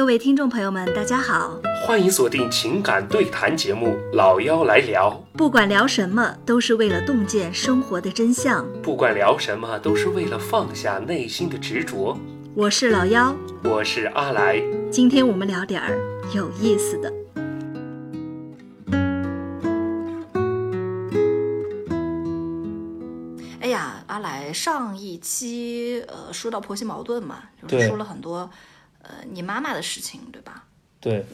各位听众朋友们，大家好！欢迎锁定情感对谈节目《老妖来聊》，不管聊什么，都是为了洞见生活的真相。不管聊什么，都是为了放下内心的执着。我是老妖，我是阿来。今天我们聊点儿有意思的。哎呀，阿来，上一期呃说到婆媳矛盾嘛，就说了很多呃你妈妈的事情，对吧？对，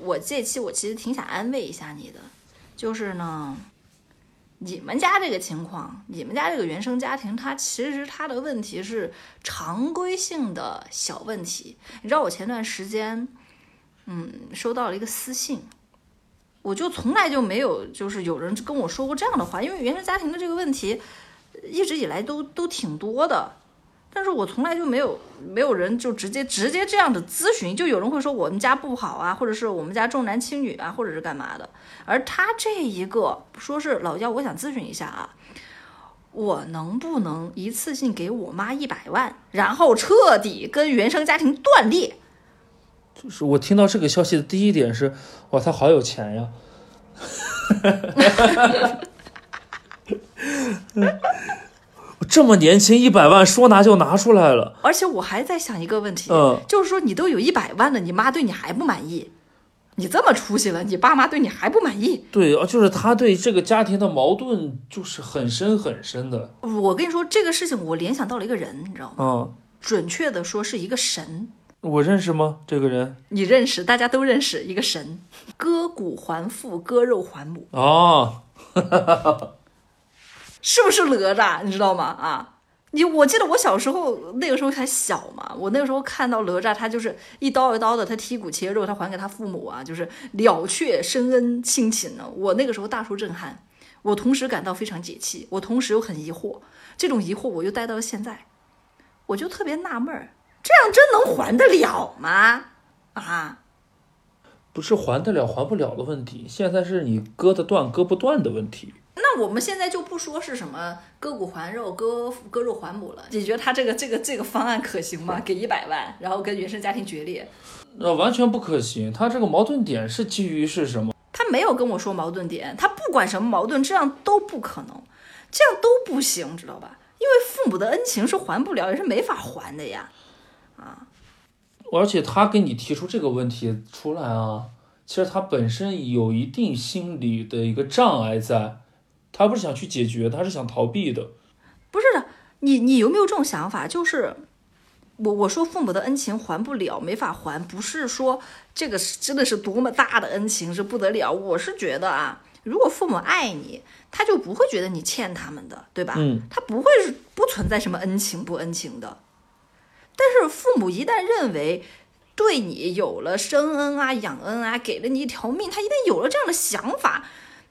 我这期我其实挺想安慰一下你的，就是呢，你们家这个情况，你们家这个原生家庭，它其实它的问题是常规性的小问题。你知道我前段时间，嗯，收到了一个私信，我就从来就没有就是有人跟我说过这样的话，因为原生家庭的这个问题一直以来都都挺多的。但是我从来就没有没有人就直接直接这样的咨询，就有人会说我们家不好啊，或者是我们家重男轻女啊，或者是干嘛的。而他这一个说是老幺，我想咨询一下啊，我能不能一次性给我妈一百万，然后彻底跟原生家庭断裂？就是我听到这个消息的第一点是，哇，他好有钱呀！这么年轻，一百万说拿就拿出来了。而且我还在想一个问题，嗯就是说你都有一百万了，你妈对你还不满意？你这么出息了，你爸妈对你还不满意？对，啊，就是他对这个家庭的矛盾就是很深很深的。我跟你说这个事情，我联想到了一个人，你知道吗？嗯，准确的说是一个神，我认识吗？这个人？你认识，大家都认识一个神，割骨还父，割肉还母，哦，是不是哪吒？你知道吗？啊，你我记得我小时候那个时候还小嘛，我那个时候看到哪吒，他就是一刀一刀的，他剔骨切肉，他还给他父母啊，就是了却深恩亲情呢。我那个时候大受震撼，我同时感到非常解气，我同时又很疑惑，这种疑惑我又带到了现在，我就特别纳闷儿，这样真能还得了吗？啊？不是还得了还不了的问题，现在是你割得断割不断的问题。那我们现在就不说是什么割骨还肉、割割肉还母了。你觉得他这个这个这个方案可行吗？给一百万，然后跟原生家庭决裂？那完全不可行。他这个矛盾点是基于是什么？他没有跟我说矛盾点，他不管什么矛盾，这样都不可能，这样都不行，知道吧？因为父母的恩情是还不了，也是没法还的呀。啊而且他跟你提出这个问题出来啊，其实他本身有一定心理的一个障碍在，他不是想去解决，他是想逃避的。不是的，你你有没有这种想法？就是我我说父母的恩情还不了，没法还，不是说这个是真的是多么大的恩情是不得了。我是觉得啊，如果父母爱你，他就不会觉得你欠他们的，对吧？嗯，他不会是不存在什么恩情不恩情的。但是父母一旦认为对你有了生恩啊、养恩啊，给了你一条命，他一旦有了这样的想法，你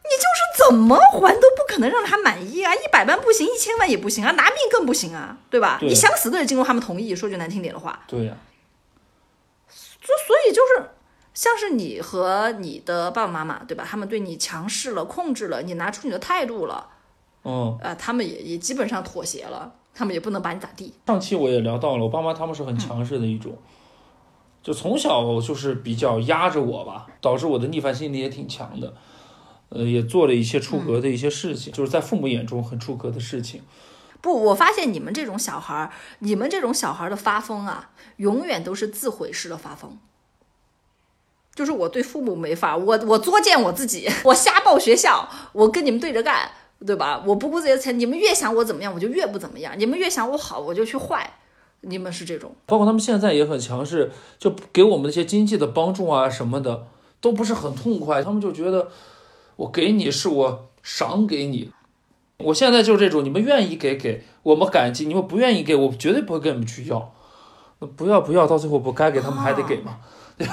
就是怎么还都不可能让他满意啊！一百万不行，一千万也不行啊，拿命更不行啊，对吧？对你想死都得经过他们同意。说句难听点的话，对呀、就所以就是像是你和你的爸爸妈妈，对吧？他们对你强势了、控制了，你拿出你的态度了，嗯，啊、他们也也基本上妥协了，他们也不能把你咋地。上期我也聊到了，我爸妈他们是很强势的一种，就从小就是比较压着我吧，导致我的逆反心理也挺强的。呃，也做了一些出格的一些事情，就是在父母眼中很出格的事情。不，我发现你们这种小孩儿，你们这种小孩儿的发疯啊，永远都是自毁式的发疯。就是我对父母没法，我我作践我自己，我瞎报学校，我跟你们对着干，对吧？我不顾自己的钱，你们越想我怎么样，我就越不怎么样；你们越想我好，我就去坏。你们是这种，包括他们现在也很强势，就给我们那些经济的帮助啊什么的，都不是很痛快。他们就觉得我给你是我赏给你，我现在就是这种，你们愿意给给我们感激，你们不愿意给我绝对不会跟你们去要。那不要不要，到最后不该给他们还得给吗？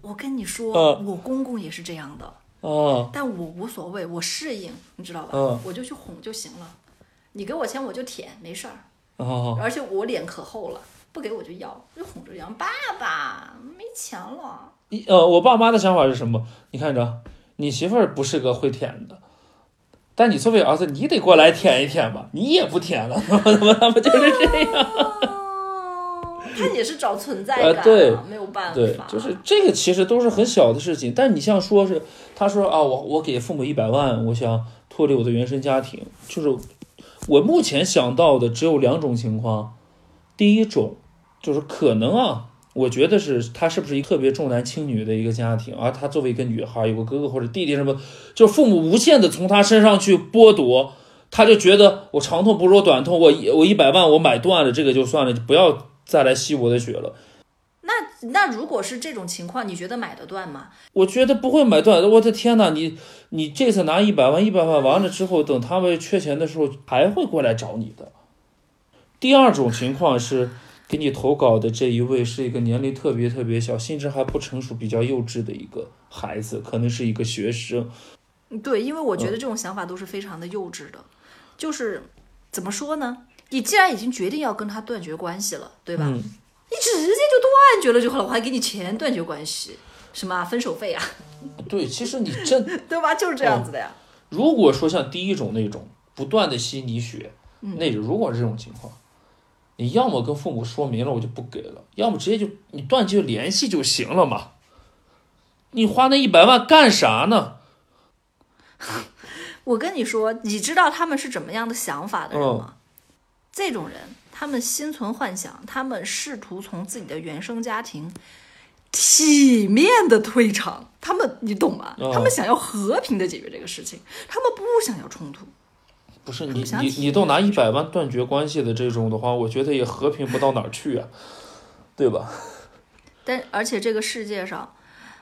我跟你说，嗯我公公也是这样的，啊，但我无所谓，我适应，你知道吧？嗯我就去哄就行了。你给我钱我就舔，没事儿。啊，而且我脸可厚了，不给我就要，就哄着要。爸爸没钱了，一呃，我爸妈的想法是什么？你看着，你媳妇儿不是个会舔的，但你作为儿子，你得过来舔一舔吧，你也不舔了，他们他们就是这样。他也是找存在感、啊呃对没有办法。对，就是这个其实都是很小的事情，但你像说是他说啊，我我给父母一百万，我想脱离我的原生家庭，就是我目前想到的只有两种情况，第一种就是可能啊，我觉得是他是不是一个特别重男轻女的一个家庭，而他作为一个女孩，有个哥哥或者弟弟什么，就父母无限的从他身上去剥夺。他就觉得我长痛不如短痛，我一我一百万我买断了这个就算了，就不要再来吸我的血了。那那如果是这种情况，你觉得买得断吗？我觉得不会买断。我的天呐，你你这次拿一百万，一百万完了之后，等他们缺钱的时候，还会过来找你的。第二种情况是，给你投稿的这一位是一个年龄特别特别小、心智还不成熟、比较幼稚的一个孩子，可能是一个学生。对，因为我嗯觉得这种想法都是非常的幼稚的，就是怎么说呢？你既然已经决定要跟他断绝关系了，对吧？嗯，你直接就断绝了就好了，我还给你钱断绝关系，什么啊分手费啊，对，其实你真 对吧？就是这样子的呀。如果说像第一种那种不断的吸你血，那种如果是这种情况，你要么跟父母说明了我就不给了，要么直接就你断绝联系就行了嘛。你花那一百万干啥呢？我跟你说，你知道他们是怎么样的想法的人嗯吗？这种人，他们心存幻想，他们试图从自己的原生家庭体面的退场，他们你懂吗？哦他们想要和平的解决这个事情，他们不想要冲突。不是你你你都拿一百万断绝关系的这种的话，我觉得也和平不到哪儿去啊，对吧？但而且这个世界上，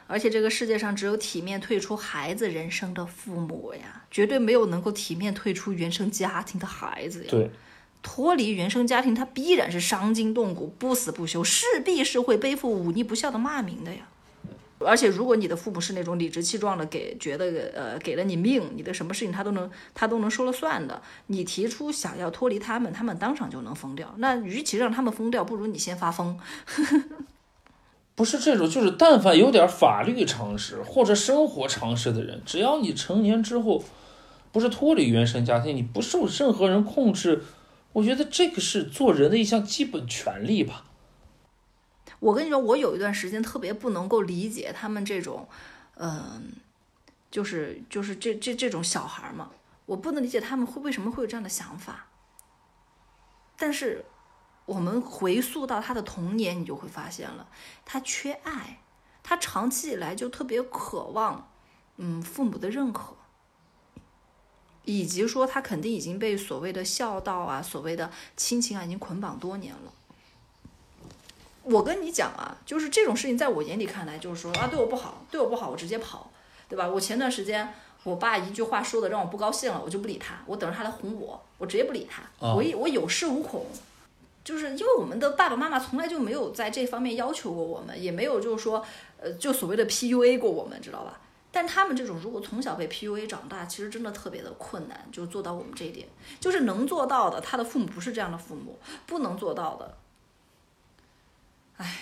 而且这个世界上只有体面退出孩子人生的父母呀，绝对没有能够体面退出原生家庭的孩子呀。对，脱离原生家庭，他必然是伤筋动骨、不死不休，势必是会背负忤逆不孝的骂名的呀。而且，如果你的父母是那种理直气壮的给觉得呃给了你命，你的什么事情他都能他都能说了算的，你提出想要脱离他们，他们当场就能疯掉。那与其让他们疯掉，不如你先发疯。不是这种，就是但凡有点法律常识或者生活常识的人，只要你成年之后，不是脱离原生家庭，你不受任何人控制，我觉得这个是做人的一项基本权利吧。我跟你说，我有一段时间特别不能够理解他们这种，嗯、就是就是这这这种小孩嘛，我不能理解他们会为什么会有这样的想法。但是我们回溯到他的童年，你就会发现了，他缺爱，他长期以来就特别渴望，嗯，父母的认可。以及说他肯定已经被所谓的孝道啊、所谓的亲情啊已经捆绑多年了。我跟你讲啊，就是这种事情，在我眼里看来，就是说啊，对我不好，对我不好，我直接跑，对吧？我前段时间我爸一句话说的让我不高兴了，我就不理他，我等着他来哄我，我直接不理他，啊我一我有恃无恐，就是因为我们的爸爸妈妈从来就没有在这方面要求过我们，也没有就是说呃，就所谓的 PUA 过我们，知道吧？但他们这种如果从小被 PUA 长大，其实真的特别的困难，就做到我们这一点，就是能做到的，他的父母不是这样的父母；不能做到的，唉，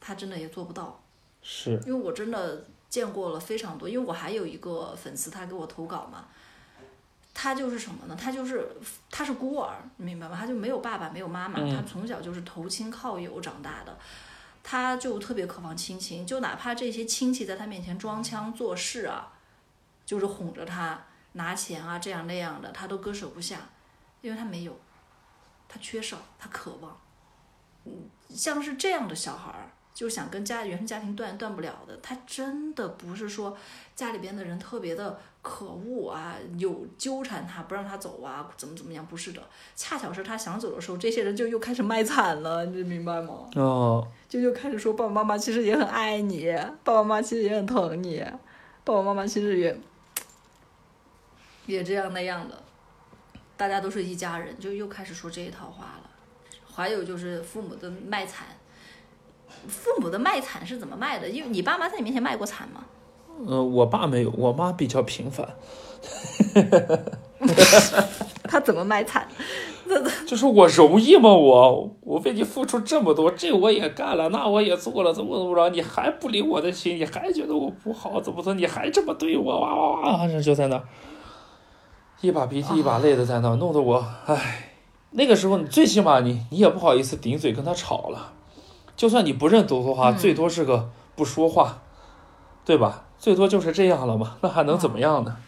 他真的也做不到。是，因为我真的见过了非常多，因为我还有一个粉丝，他给我投稿嘛，他就是什么呢？他就是他是孤儿，你明白吗？他就没有爸爸，没有妈妈，他从小就是投亲靠友长大的，他就特别渴望亲情，就哪怕这些亲戚在他面前装腔作势啊，就是哄着他拿钱啊，这样那样的，他都割舍不下，因为他没有，他缺少，他渴望。像是这样的小孩儿，就想跟家原生家庭断断不了的，他真的不是说家里边的人特别的可恶啊，有纠缠他不让他走啊，怎么怎么样，不是的，恰巧是他想走的时候，这些人就又开始卖惨了，你明白吗？哦，就又开始说爸爸妈妈其实也很爱你，爸爸妈妈其实也很疼你，爸爸妈妈其实也也这样那样的，大家都是一家人，就又开始说这一套话了。还有就是父母的卖惨，父母的卖惨是怎么卖的？因为你爸妈在你面前卖过惨吗？嗯、我爸没有，我妈比较平凡 他怎么卖惨？就是我容易吗？我我为你付出这么多，这我也干了，那我也做了，怎么怎么着，你还不领我的情，你还觉得我不好，怎么怎么，你还这么对我，哇哇哇，这就在那，一把鼻涕一把泪的在那儿，弄得我，唉，那个时候你最起码你你也不好意思顶嘴跟他吵了，就算你不认懂的话，嗯最多是个不说话，对吧？最多就是这样了嘛，那还能怎么样呢？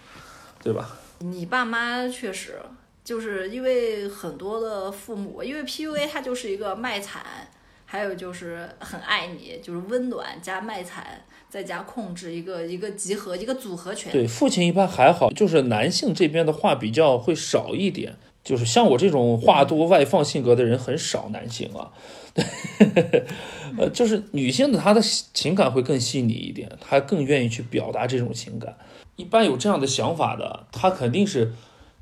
对吧？你爸妈确实就是因为很多的父母，因为 PUA 它就是一个卖惨，还有就是很爱你，就是温暖加卖惨，再加控制，一个一个集合一个组合拳。对，父亲一般还好，就是男性这边的话比较会少一点，就是像我这种话多外放性格的人很少，男性啊，对，呃，就是女性的她的情感会更细腻一点，她更愿意去表达这种情感。一般有这样的想法的，他肯定是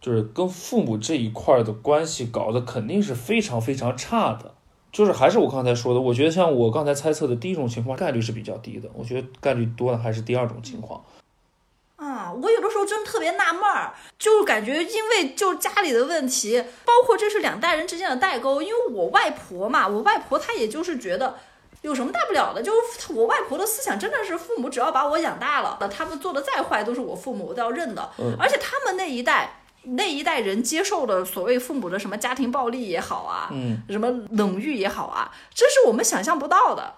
就是跟父母这一块的关系搞得肯定是非常非常差的。就是还是我刚才说的，我觉得像我刚才猜测的第一种情况概率是比较低的，我觉得概率多的还是第二种情况。啊，我有的时候真特别纳闷儿，就是感觉因为就家里的问题，包括这是两代人之间的代沟。因为我外婆嘛，我外婆她也就是觉得有什么大不了的，就是我外婆的思想真的是父母只要把我养大了，他们做的再坏都是我父母我都要认的。而且他们那一代。那一代人接受的所谓父母的什么家庭暴力也好啊，嗯，什么冷遇也好啊，这是我们想象不到的。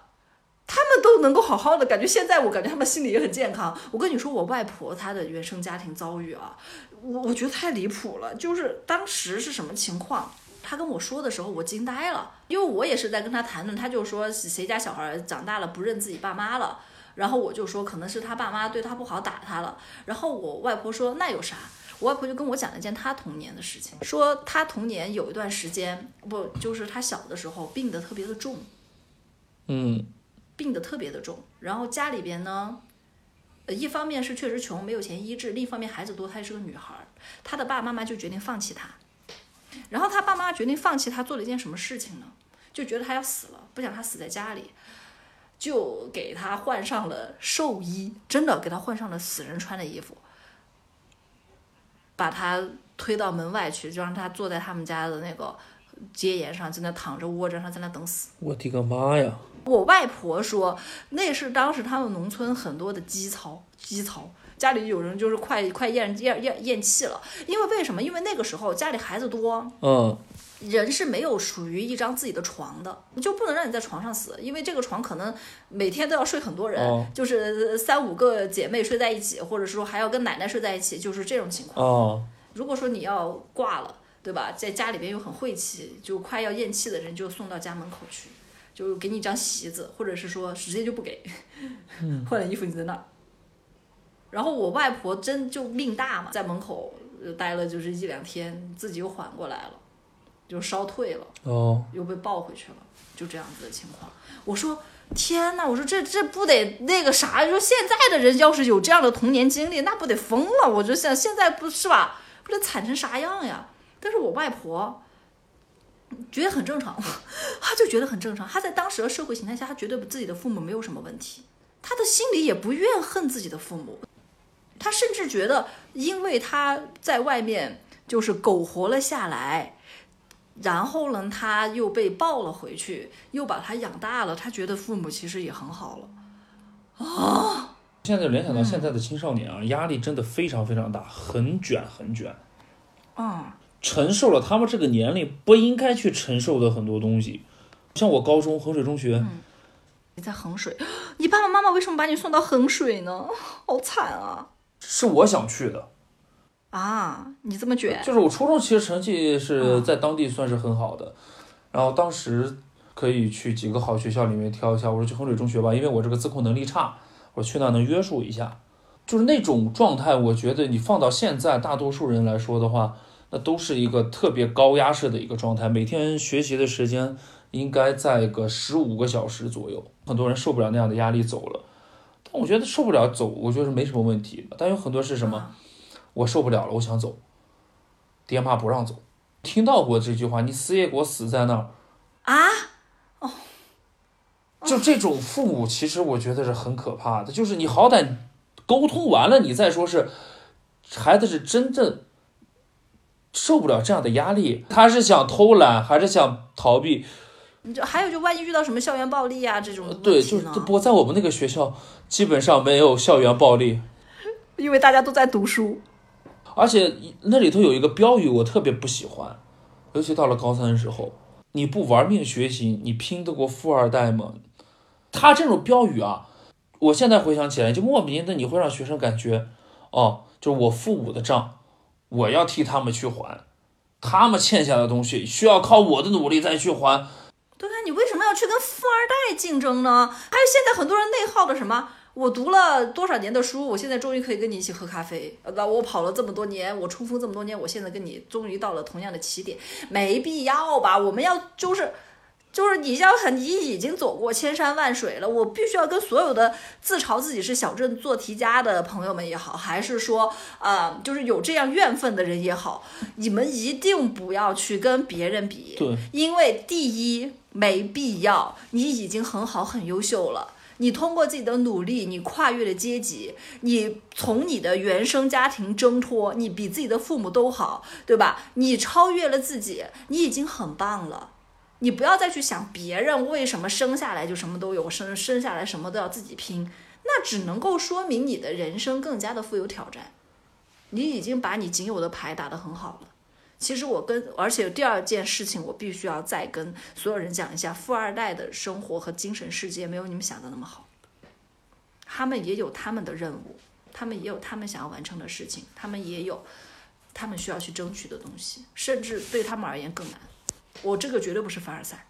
他们都能够好好的，感觉现在我感觉他们心里也很健康。我跟你说，我外婆她的原生家庭遭遇啊，我我觉得太离谱了。就是当时是什么情况？她跟我说的时候，我惊呆了，因为我也是在跟她谈论，她就说谁家小孩长大了不认自己爸妈了，然后我就说可能是他爸妈对他不好打他了，然后我外婆说那有啥？我外婆就跟我讲了一件她童年的事情，说她童年有一段时间，不就是她小的时候病得特别的重，嗯病得特别的重，然后家里边呢，呃，一方面是确实穷，没有钱医治；另一方面孩子多，她也是个女孩儿，她的爸爸妈妈就决定放弃她。然后她爸妈决定放弃她，做了一件什么事情呢？就觉得她要死了，不想她死在家里，就给她换上了寿衣，真的给她换上了死人穿的衣服，把她推到门外去，就让她坐在他们家的那个街沿上，在那躺着窝着，让她在那等死。我的个妈呀！我外婆说，那是当时他们农村很多的基槽，基槽，家里有人就是快快咽咽咽咽气了。因为为什么？因为那个时候家里孩子多，嗯，人是没有属于一张自己的床的，就不能让你在床上死，因为这个床可能每天都要睡很多人，哦就是三五个姐妹睡在一起，或者说还要跟奶奶睡在一起，就是这种情况。哦，如果说你要挂了，对吧？在家里边又很晦气，就快要咽气的人就送到家门口去，就给你一张席子，或者是说直接就不给，换了衣服你在那儿。然后我外婆真就命大嘛，在门口呃待了就是一两天，自己又缓过来了，就烧退了，哦，又被抱回去了，就这样子的情况。我说天呐，我说这这不得那个啥？说现在的人要是有这样的童年经历，那不得疯了？我就想现在不是吧，不得惨成啥样呀？但是我外婆觉得很正常，她就觉得很正常。她在当时的社会形态下，她觉得自己的父母没有什么问题，她的心里也不怨恨自己的父母，她甚至觉得，因为她在外面就是苟活了下来。然后呢，他又被抱了回去，又把他养大了。他觉得父母其实也很好了。啊现在联想到现在的青少年啊，压力真的非常非常大，很卷很卷，嗯，承受了他们这个年龄不应该去承受的很多东西。像我高中衡水中学，你在衡水，你爸爸妈妈为什么把你送到衡水呢？好惨啊！是我想去的，啊，你这么卷，就是我初中其实成绩是在当地算是很好的，然后当时可以去几个好学校里面挑一下，我说去衡水中学吧，因为我这个自控能力差，我去那能约束一下，就是那种状态，我觉得你放到现在大多数人来说的话，那都是一个特别高压式的一个状态，每天学习的时间应该在个十五个小时左右，很多人受不了那样的压力走了。但我觉得受不了走，我觉得是没什么问题。但有很多是什么？我受不了了，我想走，爹妈不让走。听到过这句话，你死也给我死在那儿。啊？哦就这种父母，其实我觉得是很可怕的。就是你好歹沟通完了，你再说是孩子是真正受不了这样的压力，他是想偷懒还是想逃避？你就还有就万一遇到什么校园暴力啊这种对，就是不过在我们那个学校，基本上没有校园暴力。因为大家都在读书。而且那里头有一个标语，我特别不喜欢，尤其到了高三的时候，你不玩命学习，你拼得过富二代吗？他这种标语啊，我现在回想起来，就莫名的你会让学生感觉，哦，就是我父母的账，我要替他们去还，他们欠下的东西需要靠我的努力再去还。对啊，你为什么要去跟富二代竞争呢？还有现在很多人内耗的什么？我读了多少年的书，我现在终于可以跟你一起喝咖啡。呃，我跑了这么多年，我冲锋这么多年，我现在跟你终于到了同样的起点，没必要吧？我们要就是。就是你要很，你已经走过千山万水了，我必须要跟所有的自嘲自己是小镇做题家的朋友们也好，还是说，呃，就是有这样怨愤的人也好，你们一定不要去跟别人比，对，因为第一没必要，你已经很好很优秀了。你通过自己的努力，你跨越了阶级，你从你的原生家庭挣脱，你比自己的父母都好，对吧？你超越了自己，你已经很棒了。你不要再去想别人为什么生下来就什么都有，生生下来什么都要自己拼，那只能够说明你的人生更加的富有挑战。你已经把你仅有的牌打得很好了。其实我跟，而且第二件事情我必须要再跟所有人讲一下，富二代的生活和精神世界没有你们想的那么好。他们也有他们的任务，他们也有他们想要完成的事情，他们也有他们需要去争取的东西，甚至对他们而言更难。我这个绝对不是凡尔赛。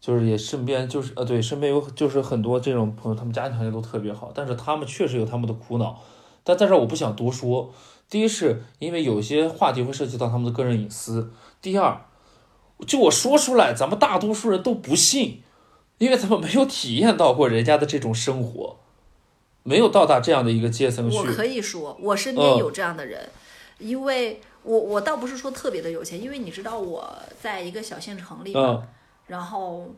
就是也身边就是呃对，身边有就是很多这种朋友，他们家庭条件都特别好，但是他们确实有他们的苦恼。但在这儿我不想多说。第一是因为有些话题会涉及到他们的个人隐私。第二，就我说出来，咱们大多数人都不信，因为咱们没有体验到过人家的这种生活，没有到达这样的一个阶层去。我可以说，我身边有这样的人，因为我我倒不是说特别的有钱，因为你知道我在一个小县城里嘛，然后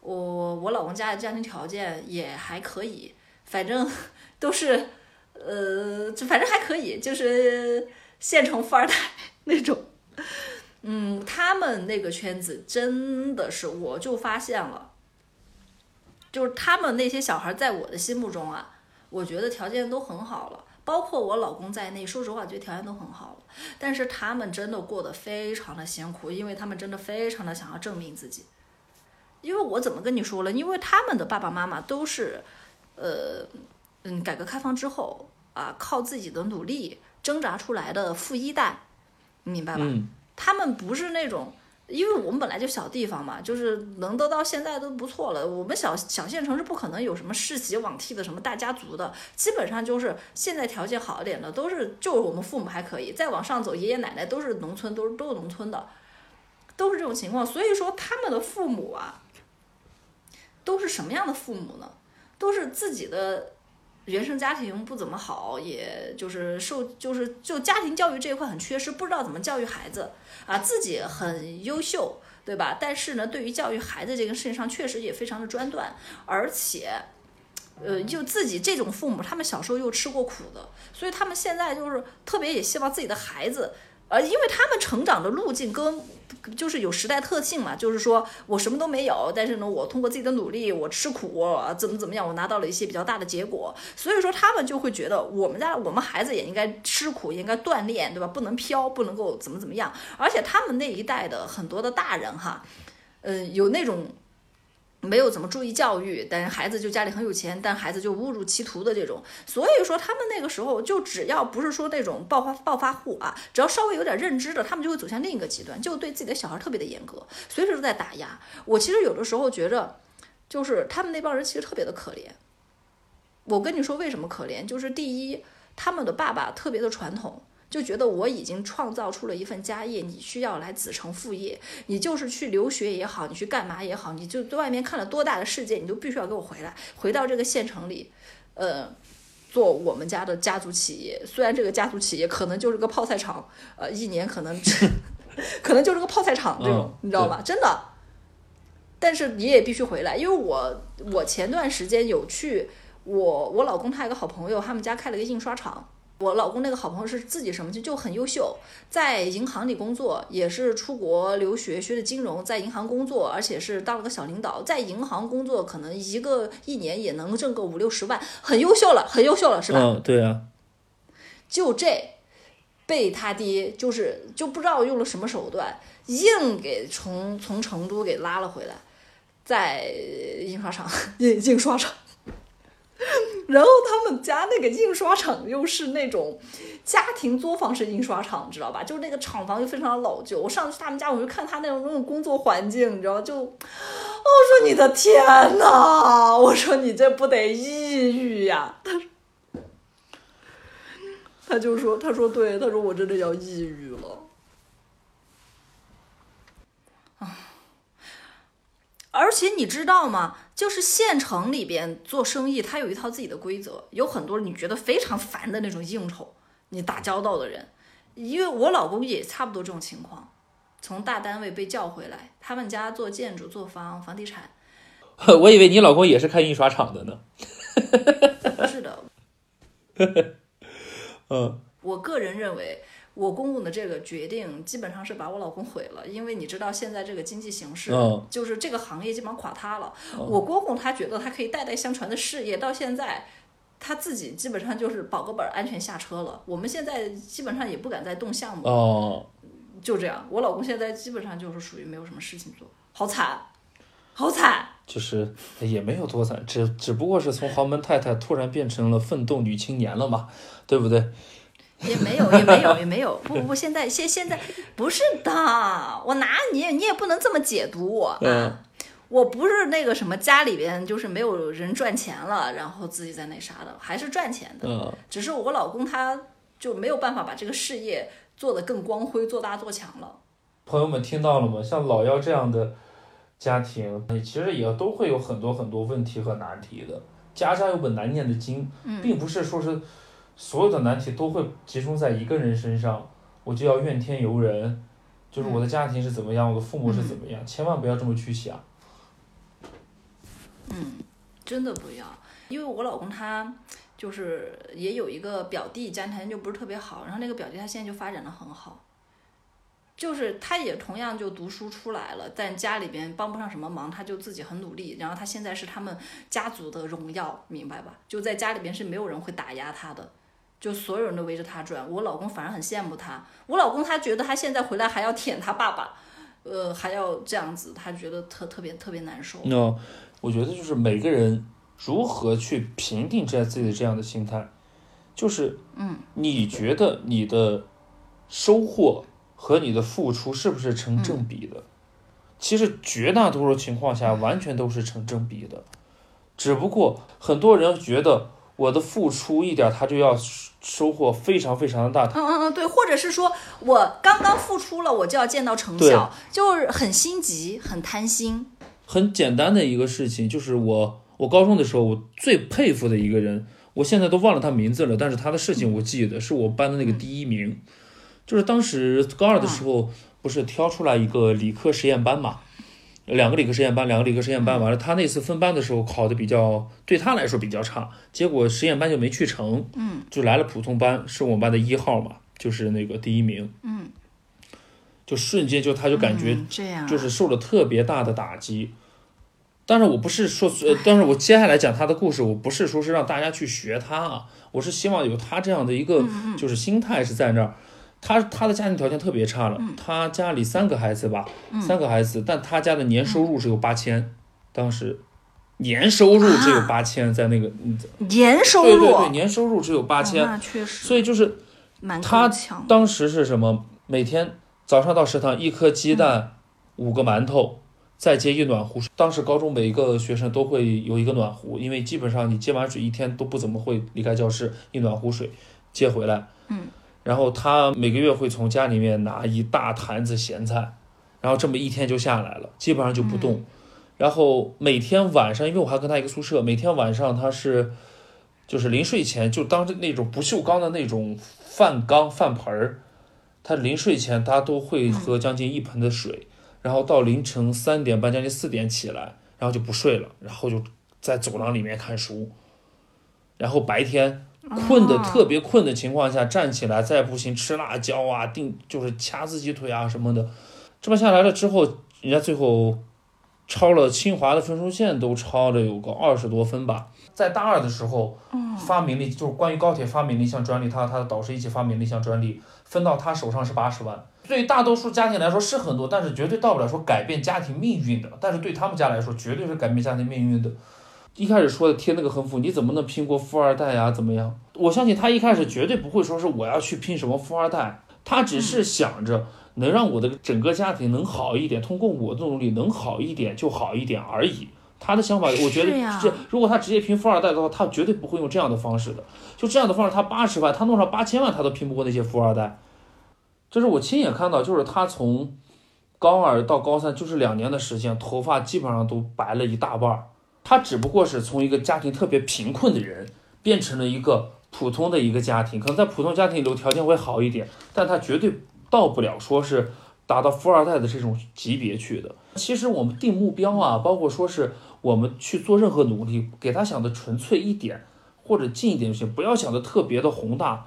我我老公家的家庭条件也还可以，反正 都是。呃，就反正还可以，就是县城富二代 那种。嗯，他们那个圈子真的是，我就发现了，就是他们那些小孩在我的心目中啊，我觉得条件都很好了，包括我老公在内，说实话，觉得条件都很好了。但是他们真的过得非常的辛苦，因为他们真的非常的想要证明自己。因为我怎么跟你说了？因为他们的爸爸妈妈都是，呃，嗯，改革开放之后。啊，靠自己的努力挣扎出来的富一代，你明白吧？他们不是那种，因为我们本来就小地方嘛，就是能得到现在都不错了。我们小小县城是不可能有什么世袭罔替的什么大家族的，基本上就是现在条件好一点的，都是就是我们父母还可以，再往上走，爷爷奶奶都是农村，都是都是农村的，都是这种情况。所以说他们的父母啊，都是什么样的父母呢？都是自己的。原生家庭不怎么好，也就是受就是就家庭教育这一块很缺失，不知道怎么教育孩子啊，自己很优秀，对吧？但是呢，对于教育孩子这个事情上，确实也非常的专断，而且，呃，就自己这种父母，他们小时候又吃过苦的，所以他们现在就是特别也希望自己的孩子。呃，因为他们成长的路径跟就是有时代特性嘛，就是说我什么都没有，但是呢，我通过自己的努力，我吃苦，怎么怎么样，我拿到了一些比较大的结果，所以说他们就会觉得我们家我们孩子也应该吃苦，应该锻炼，对吧？不能飘，不能够怎么怎么样。而且他们那一代的很多的大人哈，嗯，有那种。没有怎么注意教育，但是孩子就家里很有钱，但孩子就误入歧途的这种，所以说他们那个时候就只要不是说那种暴发暴发户啊，只要稍微有点认知的，他们就会走向另一个极端，就对自己的小孩特别的严格，随时都在打压。我其实有的时候觉着，就是他们那帮人其实特别的可怜。我跟你说为什么可怜，就是第一，他们的爸爸特别的传统。就觉得我已经创造出了一份家业，你需要来子承父业。你就是去留学也好，你去干嘛也好，你就在外面看了多大的世界，你都必须要给我回来，回到这个县城里，呃，做我们家的家族企业。虽然这个家族企业可能就是个泡菜厂，呃，一年可能 可能就是个泡菜厂这种，你知道吗？真的。但是你也必须回来，因为我我前段时间有去我我老公他有个好朋友，他们家开了个印刷厂。我老公那个好朋友是自己什么就就很优秀，在银行里工作，也是出国留学学的金融，在银行工作，而且是当了个小领导，在银行工作可能一个一年也能挣个五六十万，很优秀了，很优秀了，是吧？嗯，对啊。就这，被他爹就是就不知道用了什么手段，硬给从从成都给拉了回来，在印刷厂 印印刷厂。然后他们家那个印刷厂又是那种家庭作坊式印刷厂，知道吧？就是那个厂房又非常老旧。我上次去他们家，我就看他那种那种工作环境，你知道就，哦我说你的天呐，我说你这不得抑郁呀？他，他就说，他说对，他说我真的要抑郁了。而且你知道吗？就是县城里边做生意，它有一套自己的规则，有很多你觉得非常烦的那种应酬，你打交道的人。因为我老公也差不多这种情况，从大单位被叫回来，他们家做建筑、做房房地产。我以为你老公也是开印刷厂的呢。不是的。嗯。我个人认为。我公公的这个决定基本上是把我老公毁了，因为你知道现在这个经济形势，就是这个行业基本上垮塌了。我公公他觉得他可以代代相传的事业，到现在他自己基本上就是保个本，安全下车了。我们现在基本上也不敢再动项目，哦，就这样。我老公现在基本上就是属于没有什么事情做，好惨，好惨。就是也没有多惨，只只不过是从豪门太太突然变成了奋斗女青年了嘛，对不对？也没有，也没有，也没有。不不不，现在现现在不是的，我拿你，你也不能这么解读我啊。我不是那个什么家里边就是没有人赚钱了，然后自己在那啥的，还是赚钱的。嗯。只是我老公他就没有办法把这个事业做得更光辉、做大做强了。朋友们听到了吗？像老幺这样的家庭，你其实也都会有很多很多问题和难题的。家家有本难念的经，并不是说是。所有的难题都会集中在一个人身上，我就要怨天尤人，就是我的家庭是怎么样，我的父母是怎么样，千万不要这么去想。嗯，真的不要，因为我老公他就是也有一个表弟，家庭条件就不是特别好，然后那个表弟他现在就发展的很好，就是他也同样就读书出来了，但家里边帮不上什么忙，他就自己很努力，然后他现在是他们家族的荣耀，明白吧？就在家里边是没有人会打压他的。就所有人都围着他转，我老公反而很羡慕他。我老公他觉得他现在回来还要舔他爸爸，呃，还要这样子，他觉得特特别特别难受。那我觉得就是每个人如何去评定这自己的这样的心态，就是嗯，你觉得你的收获和你的付出是不是成正比的？其实绝大多数情况下完全都是成正比的，只不过很多人觉得。我的付出一点，他就要收获非常非常的大。嗯嗯嗯，对，或者是说我刚刚付出了，我就要见到成效，就是很心急，很贪心。很简单的一个事情，就是我我高中的时候，我最佩服的一个人，我现在都忘了他名字了，但是他的事情我记得，是我班的那个第一名。就是当时高二的时候，不是挑出来一个理科实验班嘛？两个理科实验班，两个理科实验班完了，他那次分班的时候考的比较，对他来说比较差，结果实验班就没去成，嗯，就来了普通班，是我们班的一号嘛，就是那个第一名，嗯，就瞬间就他就感觉这样，就是受了特别大的打击。但是我不是说，但是我接下来讲他的故事，我不是说是让大家去学他啊，我是希望有他这样的一个就是心态是在那儿。他他的家庭条件特别差了，他家里三个孩子吧，三个孩子，但他家的年收入只有八千，当时年收入只有八千，在那个年收入对对对，年收入只有八千，那确实，所以就是他当时是什么？每天早上到食堂，一颗鸡蛋，五个馒头，再接一暖壶。当时高中每一个学生都会有一个暖壶，因为基本上你接完水一天都不怎么会离开教室，一暖壶水接回来，嗯。然后他每个月会从家里面拿一大坛子咸菜，然后这么一天就下来了，基本上就不动。然后每天晚上，因为我还跟他一个宿舍，每天晚上他是，就是临睡前就当着那种不锈钢的那种饭缸饭盆儿，他临睡前他都会喝将近一盆的水，然后到凌晨三点半将近四点起来，然后就不睡了，然后就在走廊里面看书，然后白天。困的特别困的情况下，站起来再不行吃辣椒啊，定就是掐自己腿啊什么的，这么下来了之后，人家最后超了清华的分数线都超了有个二十多分吧。在大二的时候，发明了就是关于高铁发明了一项专利，他和他的导师一起发明了一项专利，分到他手上是八十万。对大多数家庭来说是很多，但是绝对到不了说改变家庭命运的。但是对他们家来说，绝对是改变家庭命运的。一开始说的贴那个横幅，你怎么能拼过富二代呀？怎么样？我相信他一开始绝对不会说是我要去拼什么富二代，他只是想着能让我的整个家庭能好一点，通过我的努力能好一点就好一点而已。他的想法，我觉得这如果他直接拼富二代的话，他绝对不会用这样的方式的。就这样的方式，他八十万，他弄上八千万，他都拼不过那些富二代。这是我亲眼看到，就是他从高二到高三，就是两年的时间，头发基本上都白了一大半儿。他只不过是从一个家庭特别贫困的人，变成了一个普通的一个家庭，可能在普通家庭里头条件会好一点，但他绝对到不了说是达到富二代的这种级别去的。其实我们定目标啊，包括说是我们去做任何努力，给他想的纯粹一点，或者近一点就行，不要想的特别的宏大。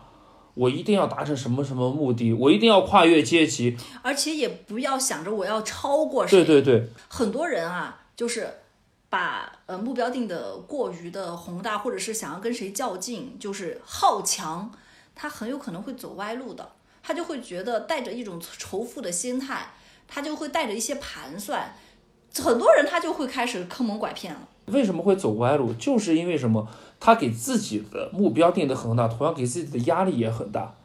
我一定要达成什么什么目的，我一定要跨越阶级。而且也不要想着我要超过谁。对对对，很多人啊，就是把呃目标定的过于的宏大，或者是想要跟谁较劲，就是好强，他很有可能会走歪路的。他就会觉得带着一种仇富的心态，他就会带着一些盘算，很多人他就会开始坑蒙拐骗了。为什么会走歪路？就是因为什么？他给自己的目标定得很大，同样给自己的压力也很大。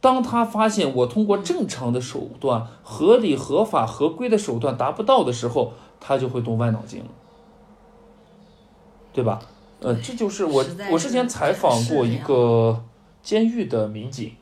当他发现我通过正常的手段、合理、合法、合规的手段达不到的时候，他就会动歪脑筋了，对吧？呃，这就是我我之前采访过一个监狱的民警，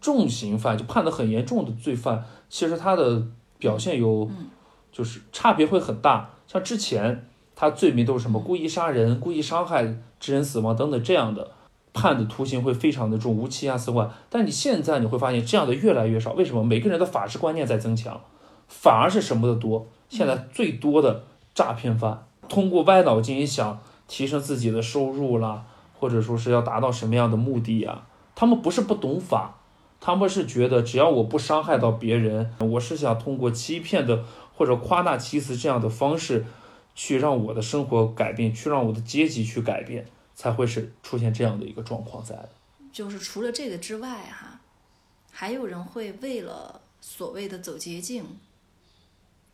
重刑犯就判得很严重的罪犯，其实他的表现有，嗯就是差别会很大。像之前他罪名都是什么故意杀人、故意伤害致人死亡等等这样的，判的徒刑会非常的重，无期啊、死缓。但你现在你会发现这样的越来越少，为什么？每个人的法治观念在增强，反而是什么的多。现在最多的诈骗犯通过歪脑筋一想提升自己的收入啦，或者说是要达到什么样的目的呀？他们不是不懂法，他们是觉得只要我不伤害到别人，我是想通过欺骗的或者夸大其词这样的方式，去让我的生活改变，去让我的阶级去改变，才会是出现这样的一个状况在。就是除了这个之外，哈，还有人会为了所谓的走捷径，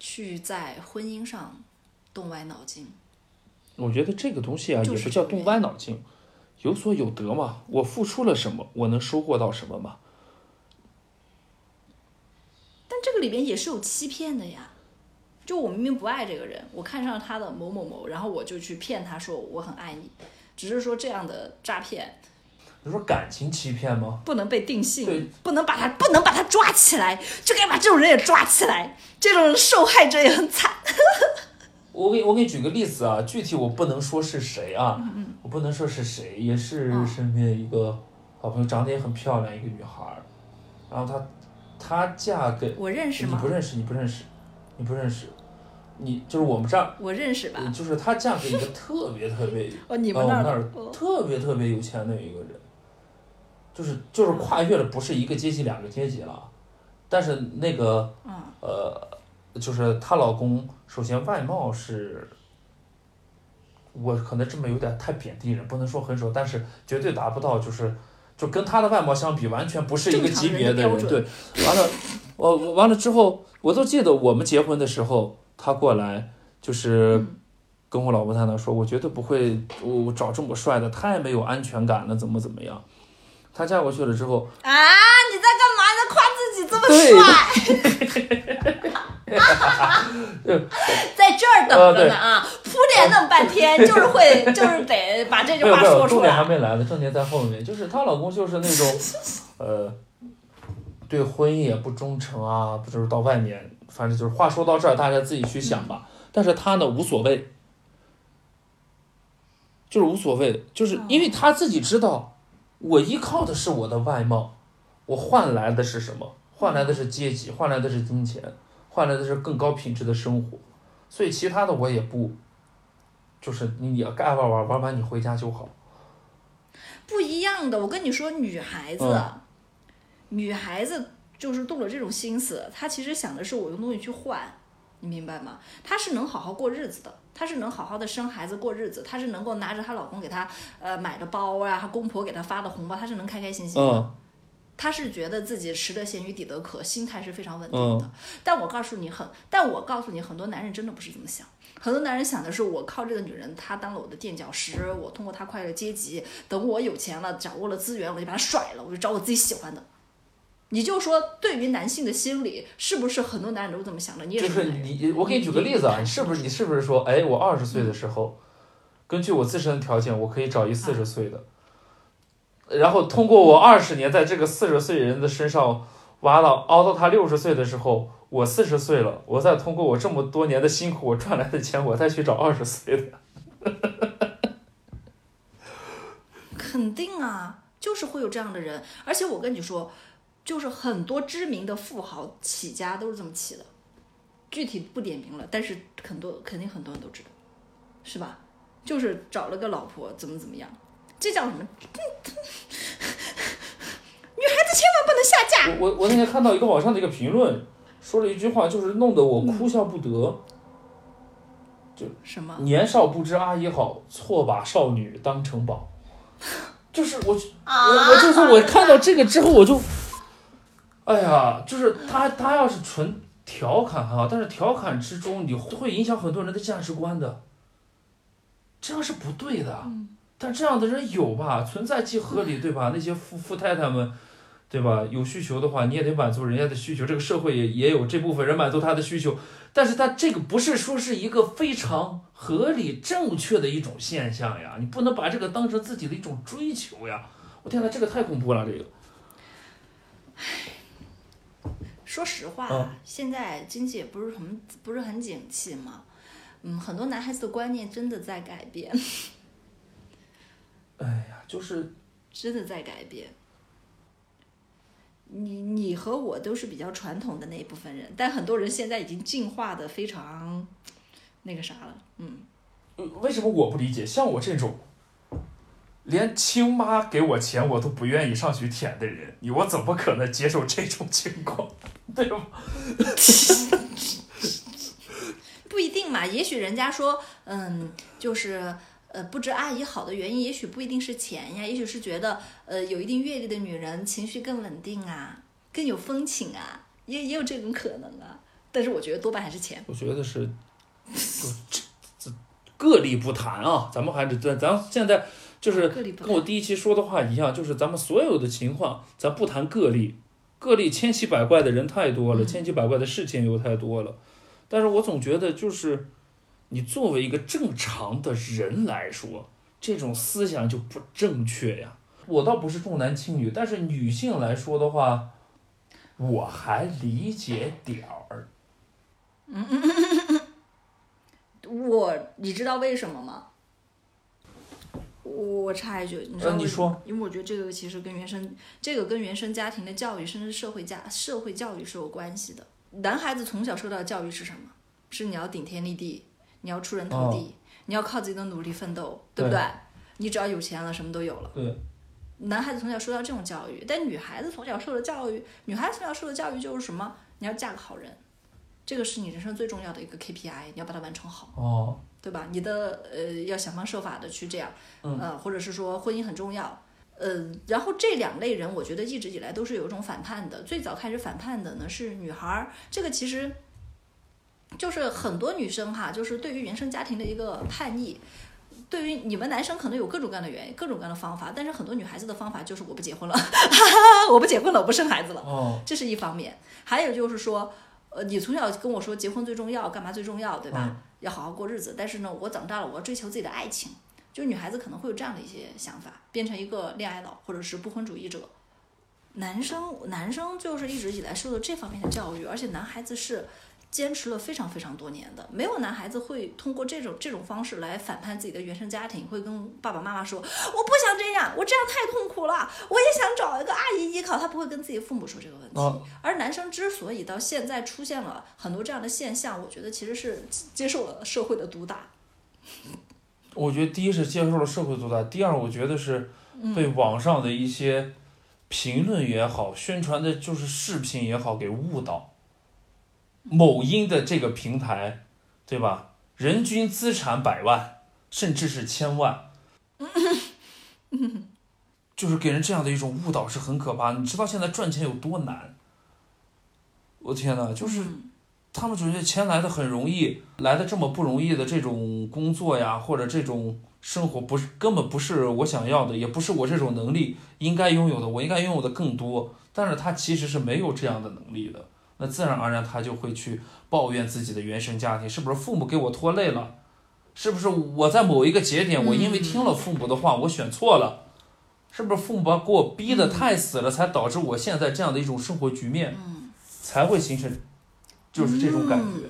去在婚姻上动歪脑筋。我觉得这个东西啊，就是也不叫动歪脑筋，有所有得嘛。我付出了什么，我能收获到什么嘛？但这个里边也是有欺骗的呀。就我明明不爱这个人，我看上了他的某某某，然后我就去骗他说我很爱你，只是说这样的诈骗你说感情欺骗吗？不能被定对性，不能把他不能把他抓起来，就该把这种人也抓起来，这种受害者也很惨。我给我给你举个例子啊，具体我不能说是谁啊，我不能说是谁，也是嗯身边一个好朋友，长得也很漂亮一个女孩儿，然后她她嫁给我认识吗你不？认识，你不认识，你不认识，你就是我们这儿，我认识吧？就是她嫁给一个特别特别 哦，你们那儿特别特别有钱的一个人，就是就是跨越了不是一个阶级两个阶级了，但是那个嗯。呃，就是她老公首先外貌是，我可能这么有点太贬低人，不能说很丑，但是绝对达不到就是。就跟她的外貌相比，完全不是一个级别的人。人的对，完了，我我完了之后，我都记得我们结婚的时候，她过来就是嗯跟我老婆谈谈说，我绝对不会我我找这么帅的，太没有安全感了，怎么怎么样。她嫁过去了之后，啊！你在干嘛？在夸自己这么对帅？在这儿等着呢啊，铺垫那么半天，就是会，就是得把这句话说出来。点还没来呢，重点在后面。就是她老公就是那种，呃，对婚姻也不忠诚啊，不就是到外面，反正就是话说到这儿，大家自己去想吧。但是她呢无所谓，就是无所谓，就是因为她自己知道，我依靠的是我的外貌，我换来的是什么？换来的是阶级，换来的是金钱，换来的是更高品质的生活，所以其他的我也不，就是你也该玩玩玩完你回家就好。不一样的，我跟你说，女孩子，嗯女孩子就是动了这种心思，她其实想的是我用东西去换，你明白吗？她是能好好过日子的，她是能好好的生孩子过日子，她是能够拿着她老公给她呃买的包啊，她公婆给她发的红包，她是能开开心心的。嗯她是觉得自己食得咸鱼抵得渴，心态是非常稳定的。嗯但我告诉你很，但我告诉你，很多男人真的不是这么想。很多男人想的是，我靠这个女人，她当了我的垫脚石，我通过她快乐阶级，等我有钱了，掌握了资源，我就把她甩了，我就找我自己喜欢的。你就说，对于男性的心理，是不是很多男人都是这么想的？你也就是是个男人你，我给你举个例子啊，你是不是你是不是说，哎，我二十岁的时候，根据我自身的条件，我可以找一四十岁的，然后通过我二十年在这个四十岁人的身上挖到熬到他六十岁的时候，我四十岁了，我再通过我这么多年的辛苦，我赚来的钱，我再去找二十岁的。肯定啊，就是会有这样的人。而且我跟你说，就是很多知名的富豪起家都是这么起的，具体不点名了，但是很多肯定很多人都知道，是吧？就是找了个老婆，怎么怎么样，这叫什么？女孩子千万不能下嫁。我我我那天看到一个网上的一个评论，说了一句话，就是弄得我哭笑不得。就什么？年少不知阿姨好，错把少女当成宝。就是我，啊我我就是我看到这个之后，我就，哎呀，就是他他要是纯调侃哈，但是调侃之中你会影响很多人的价值观的，这样是不对的。但这样的人有吧，存在即合理，对吧？那些富富太太们，对吧？有需求的话，你也得满足人家的需求。这个社会也也有这部分人满足他的需求，但是他这个不是说是一个非常合理正确的一种现象呀，你不能把这个当成自己的一种追求呀！我天呐，这个太恐怖了，这个。说实话，嗯现在经济也不是很不是很景气嘛，嗯，很多男孩子的观念真的在改变，哎呀，就是真的在改变。你你和我都是比较传统的那一部分人，但很多人现在已经进化的非常那个啥了，嗯，呃为什么我不理解？像我这种连亲妈给我钱我都不愿意上去舔的人，你我怎么可能接受这种情况？对吧？不一定嘛，也许人家说，嗯，就是呃，不知阿姨好的原因，也许不一定是钱呀，也许是觉得呃，有一定阅历的女人情绪更稳定啊，更有风情啊，也也有这种可能啊。但是我觉得多半还是钱。我觉得是，就这这个例不谈啊，咱们还是咱咱现在就是跟我第一期说的话一样，就是咱们所有的情况，咱不谈个例，个例千奇百怪的人太多了，千奇百怪的事情又太多了。但是我总觉得，就是你作为一个正常的人来说，这种思想就不正确呀。我倒不是重男轻女，但是女性来说的话，我还理解点儿。我你知道为什么吗？我插一句，你知道呃你为什么说因为我觉得这个其实跟原生这个跟原生家庭的教育，甚至社会家社会教育是有关系的。男孩子从小受到的教育是什么？是你要顶天立地，你要出人头地，你要靠自己的努力奋斗，对不哦对对？你只要有钱了，什么都有了。对，男孩子从小受到这种教育，但女孩子从小受的教育，女孩子从小受的教育就是什么？你要嫁个好人，这个是你人生最重要的一个 KPI，你要把它完成好。哦，对吧？你的呃要想方设法的去这样，嗯呃，或者是说婚姻很重要，呃，然后这两类人，我觉得一直以来都是有一种反叛的。最早开始反叛的呢是女孩儿，这个其实就是很多女生哈，就是对于原生家庭的一个叛逆。对于你们男生可能有各种各样的原因，各种各样的方法，但是很多女孩子的方法就是我不结婚了，我不结婚了，我不生孩子了。哦，这是一方面，还有就是说，呃，你从小跟我说结婚最重要，干嘛最重要，对吧？嗯要好好过日子。但是呢，我长大了，我要追求自己的爱情。就女孩子可能会有这样的一些想法，变成一个恋爱脑或者是不婚主义者。男生男生就是一直以来受的这方面的教育，而且男孩子是坚持了非常非常多年的，没有男孩子会通过这种这种方式来反叛自己的原生家庭，会跟爸爸妈妈说我不想这样，我这样太痛苦了，我也想找一个阿姨依靠，他不会跟自己父母说这个问题。哦而男生之所以到现在出现了很多这样的现象，我觉得其实是接受了社会的毒打。我觉得第一是接受了社会毒打，第二我觉得是嗯被网上的一些评论也好，宣传的就是视频也好给误导。某音的这个平台，对吧？人均资产百万，甚至是千万，就是给人这样的一种误导是很可怕。你知道现在赚钱有多难？我天呐，就是他们觉得钱来的很容易，来的这么不容易的这种工作呀，或者这种生活，不是根本不是我想要的，也不是我这种能力应该拥有的，我应该拥有的更多。但是他其实是没有这样的能力的，那自然而然他就会去抱怨自己的原生家庭，是不是父母给我拖累了？是不是我在某一个节点，我因为听了父母的话，我选错了？是不是父母把给我逼得太死了，才导致我现在这样的一种生活局面，才会形成，就是这种感觉。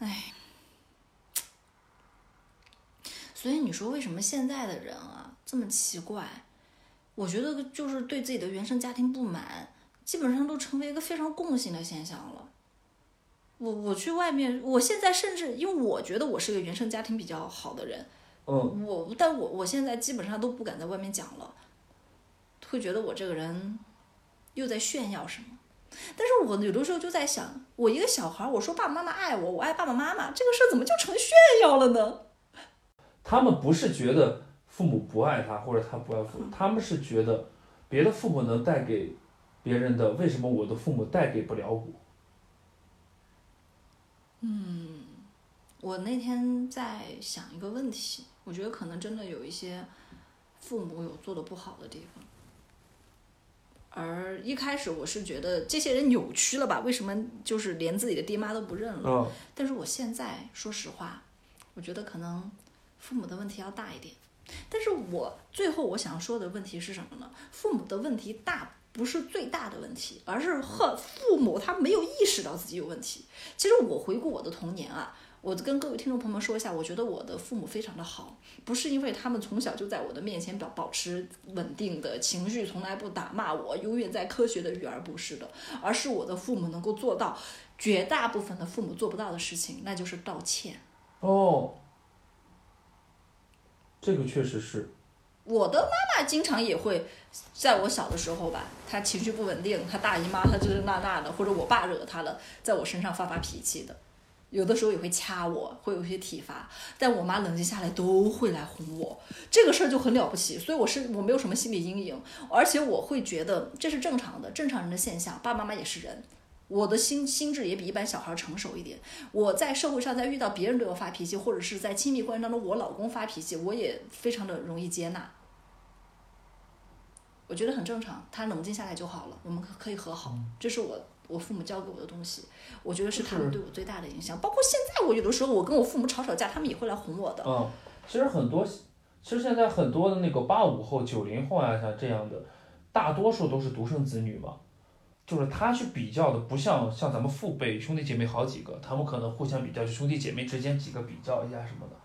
哎，所以你说为什么现在的人啊这么奇怪？我觉得就是对自己的原生家庭不满，基本上都成为一个非常共性的现象了。我我去外面，我现在甚至因为我觉得我是个原生家庭比较好的人，嗯，我但我我现在基本上都不敢在外面讲了，会觉得我这个人又在炫耀什么。但是我有的时候就在想，我一个小孩，我说爸爸妈妈爱我，我爱爸爸妈妈，这个事儿怎么就成炫耀了呢？他们不是觉得父母不爱他，或者他不爱父母，他们是觉得别的父母能带给别人的，为什么我的父母带给不了我？嗯我那天在想一个问题，我觉得可能真的有一些父母有做的不好的地方，而一开始我是觉得这些人扭曲了吧？为什么就是连自己的爹妈都不认了？嗯，但是我现在说实话，我觉得可能父母的问题要大一点。但是我最后我想说的问题是什么呢？父母的问题大不是最大的问题，而是和父母他没有意识到自己有问题。其实我回顾我的童年啊，我跟各位听众朋友们说一下，我觉得我的父母非常的好，不是因为他们从小就在我的面前保保持稳定的情绪，从来不打骂我，永远在科学的育儿，不是的，而是我的父母能够做到绝大部分的父母做不到的事情，那就是道歉。哦，这个确实是，我的妈妈经常也会，在我小的时候吧，她情绪不稳定，她大姨妈她这这那那的，或者我爸惹她了，在我身上发发脾气的，有的时候也会掐我，会有一些体罚，但我妈冷静下来都会来哄我，这个事儿就很了不起，所以我是我没有什么心理阴影，而且我会觉得这是正常的，正常人的现象，爸爸妈妈也是人。我的心心智也比一般小孩成熟一点。我在社会上，在遇到别人对我发脾气，或者是在亲密关系当中，我老公发脾气，我也非常的容易接纳。我觉得很正常，他冷静下来就好了，我们可可以和好。这是我我父母教给我的东西，我觉得是他们对我最大的影响。包括现在，我有的时候我跟我父母吵吵架，他们也会来哄我的。嗯，其实很多，其实现在很多的那个八五后、九零后啊，像这样的，大多数都是独生子女嘛，就是他去比较的，不像像咱们父辈兄弟姐妹好几个，他们可能互相比较，就兄弟姐妹之间几个比较一下什么的，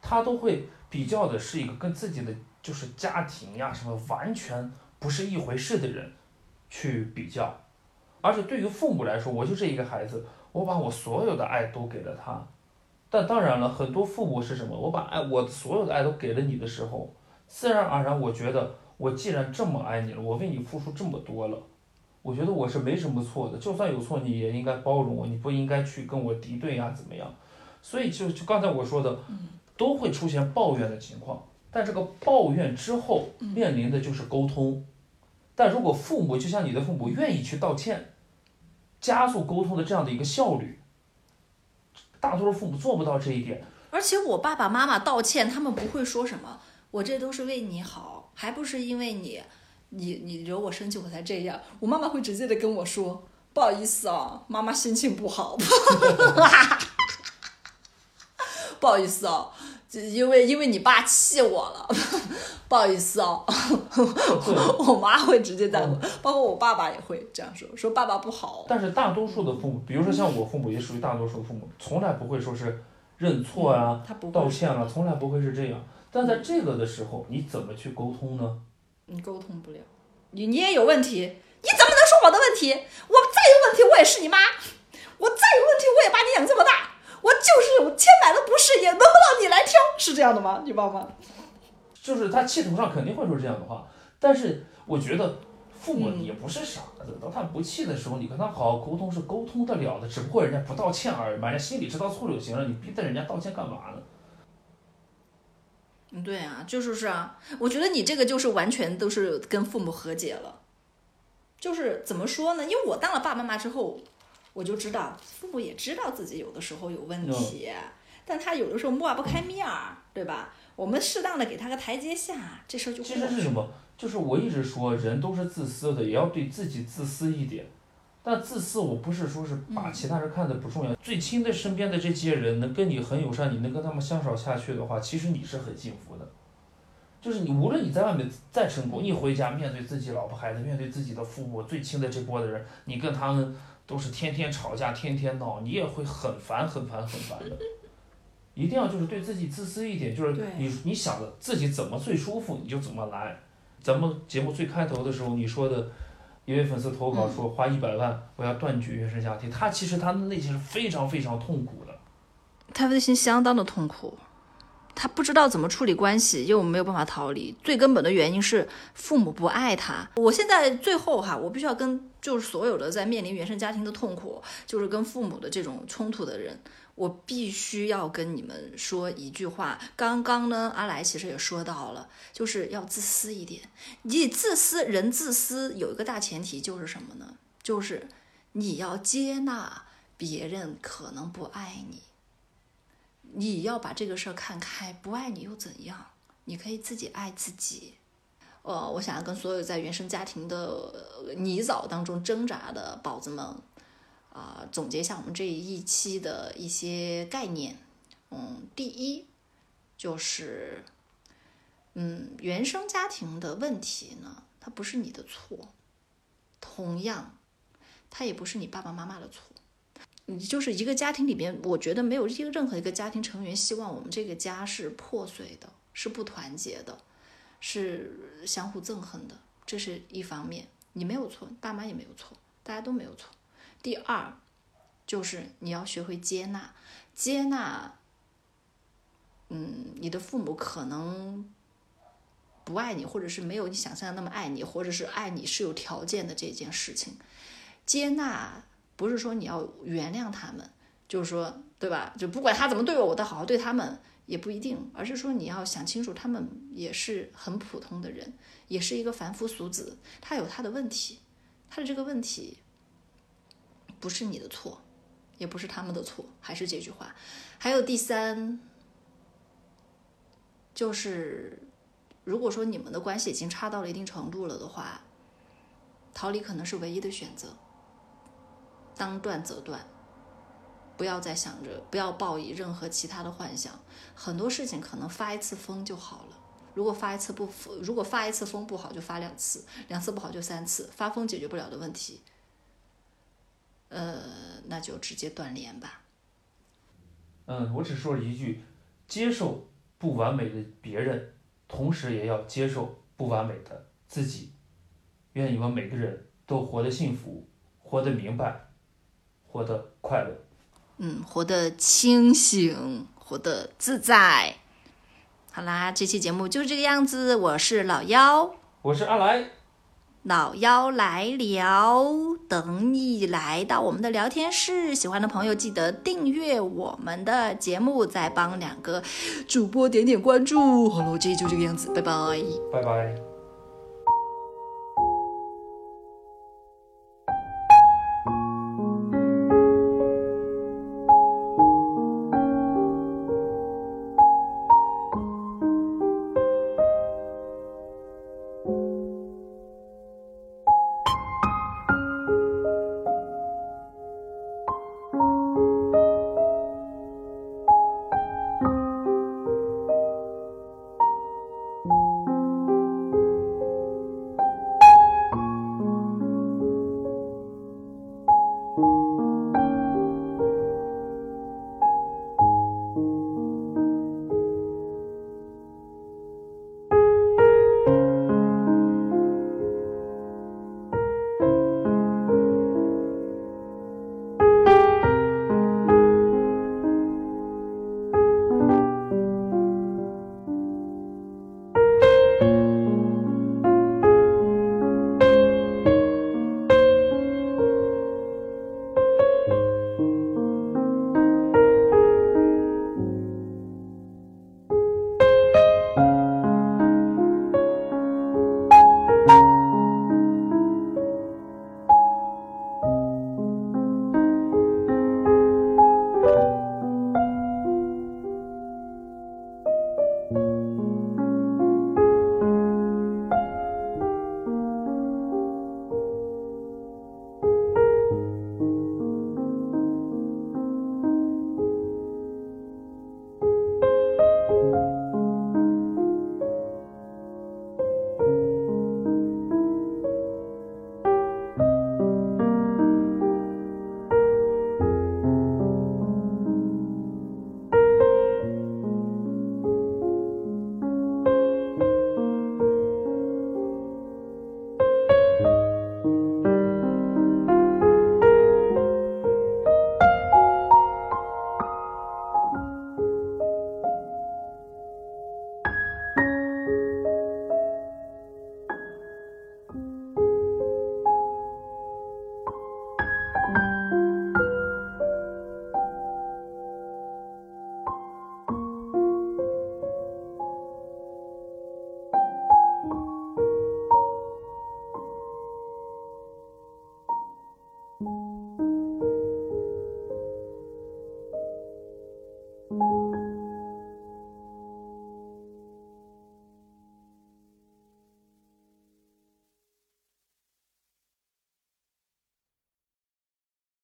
他都会比较的是一个跟自己的就是家庭呀什么完全不是一回事的人去比较，而且对于父母来说，我就这一个孩子，我把我所有的爱都给了他。但当然了，很多父母是什么？我把爱，我所有的爱都给了你的时候，自然而然，我觉得我既然这么爱你了，我为你付出这么多了，我觉得我是没什么错的。就算有错，你也应该包容我，你不应该去跟我敌对呀，怎么样？所以就就刚才我说的，都会出现抱怨的情况。但这个抱怨之后面临的就是沟通。但如果父母就像你的父母愿意去道歉，加速沟通的这样的一个效率，大多数父母做不到这一点。而且我爸爸妈妈道歉，他们不会说什么，我这都是为你好，还不是因为你，你你惹我生气我才这样。我妈妈会直接的跟我说，不好意思啊，妈妈心情不好，不好意思啊，这因为因为你爸气我了，不好意思哦。我妈会直接在我，包括我爸爸也会这样说，说爸爸不好。但是大多数的父母，比如说像我父母，也属于大多数的父母，从来不会说是认错啊、他不道歉了，从来不会是这样。但在这个的时候，你怎么去沟通呢？你沟通不了，你你也有问题，你怎么能说我的问题？我再有问题，我也是你妈，我再有问题，我也把你养这么大，我就是有千百的不是，也轮不到你来挑，是这样的吗？你爸妈？就是他气头上肯定会说这样的话，但是我觉得父母嗯也不是傻子，当他不气的时候，你跟他好好沟通是沟通得了的，只不过人家不道歉而已嘛，人家心里知道错就行了，你逼着人家道歉干嘛呢？嗯，对啊，就是是啊，我觉得你这个就是完全都是跟父母和解了，就是怎么说呢？因为我当了爸爸妈妈之后，我就知道父母也知道自己有的时候有问题，但他有的时候抹不开面儿，对吧？我们适当的给他个台阶下，这事儿就其。实是什么？就是我一直说人都是自私的，也要对自己自私一点。但自私，我不是说是把其他人看得不重要，最亲的身边的这些人能跟你很友善，你能跟他们相处下去的话，其实你是很幸福的。就是你无论你在外面再成功，一回家面对自己老婆孩子，面对自己的父母最亲的这波的人，你跟他们都是天天吵架，天天闹，你也会很烦很烦很烦的。一定要就是对自己自私一点，就是你你想的自己怎么最舒服，你就怎么来。咱们节目最开头的时候你说的，一位粉丝投稿说花一百万我要断绝原生家庭，他其实他的内心是非常非常痛苦的。他内心相当的痛苦，他不知道怎么处理关系，又没有办法逃离。最根本的原因是父母不爱他。我现在最后哈，我必须要跟就是所有的在面临原生家庭的痛苦，就是跟父母的这种冲突的人，我必须要跟你们说一句话。刚刚呢，阿来其实也说到了，就是要自私一点。你自私，人自私有一个大前提就是什么呢？就是你要接纳别人可能不爱你。你要把这个事儿看开，不爱你又怎样？你可以自己爱自己。呃，我想要跟所有在原生家庭的泥沼当中挣扎的宝子们，啊、总结一下我们这一期的一些概念。嗯，第一就是，嗯，原生家庭的问题呢，它不是你的错，同样，它也不是你爸爸妈妈的错。你就是一个家庭里面，我觉得没有一个任何一个家庭成员希望我们这个家是破碎的，是不团结的，是相互憎恨的，这是一方面。你没有错，爸妈也没有错，大家都没有错。第二，就是你要学会接纳，接纳，嗯，你的父母可能不爱你，或者是没有你想象的那么爱你，或者是爱你是有条件的这件事情，接纳。不是说你要原谅他们，就是说，对吧？就不管他怎么对我，我都好好对他们，也不一定。而是说你要想清楚，他们也是很普通的人，也是一个凡夫俗子，他有他的问题，他的这个问题不是你的错，也不是他们的错，还是这句话。还有第三，就是如果说你们的关系已经差到了一定程度了的话，逃离可能是唯一的选择。当断则断，不要再想着，不要抱以任何其他的幻想。很多事情可能发一次疯就好了。如果发一次不，如果发一次疯不好，就发两次，两次不好就三次。发疯解决不了的问题，呃，那就直接断联吧。嗯，我只说了一句，接受不完美的别人，同时也要接受不完美的自己。愿你们每个人都活得幸福，活得明白，活得快乐。嗯，活得清醒，活得自在。好啦，这期节目就是这个样子。我是老妖，我是阿来，老妖来聊，等你来到我们的聊天室。喜欢的朋友记得订阅我们的节目，再帮两个主播点点关注。好了，这期就这个样子，拜拜。拜拜。